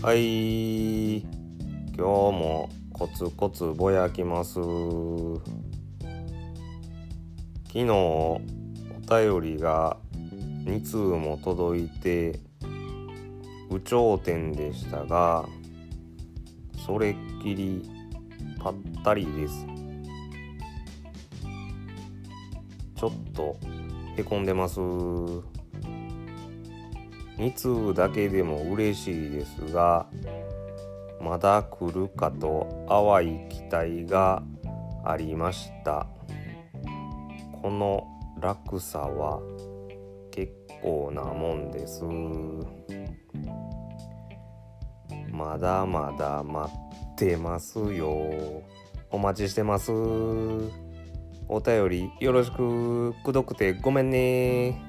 はい。今日もコツコツぼやきます。昨日お便りが2通も届いて有頂天でしたがそれっきりぱったりです。ちょっとへこんでます。2通だけでも嬉しいですがまだ来るかと淡い期待がありました。この落差は結構なもんです。まだまだ待ってますよ。お待ちしてます。お便りよろしく。くどくてごめんね。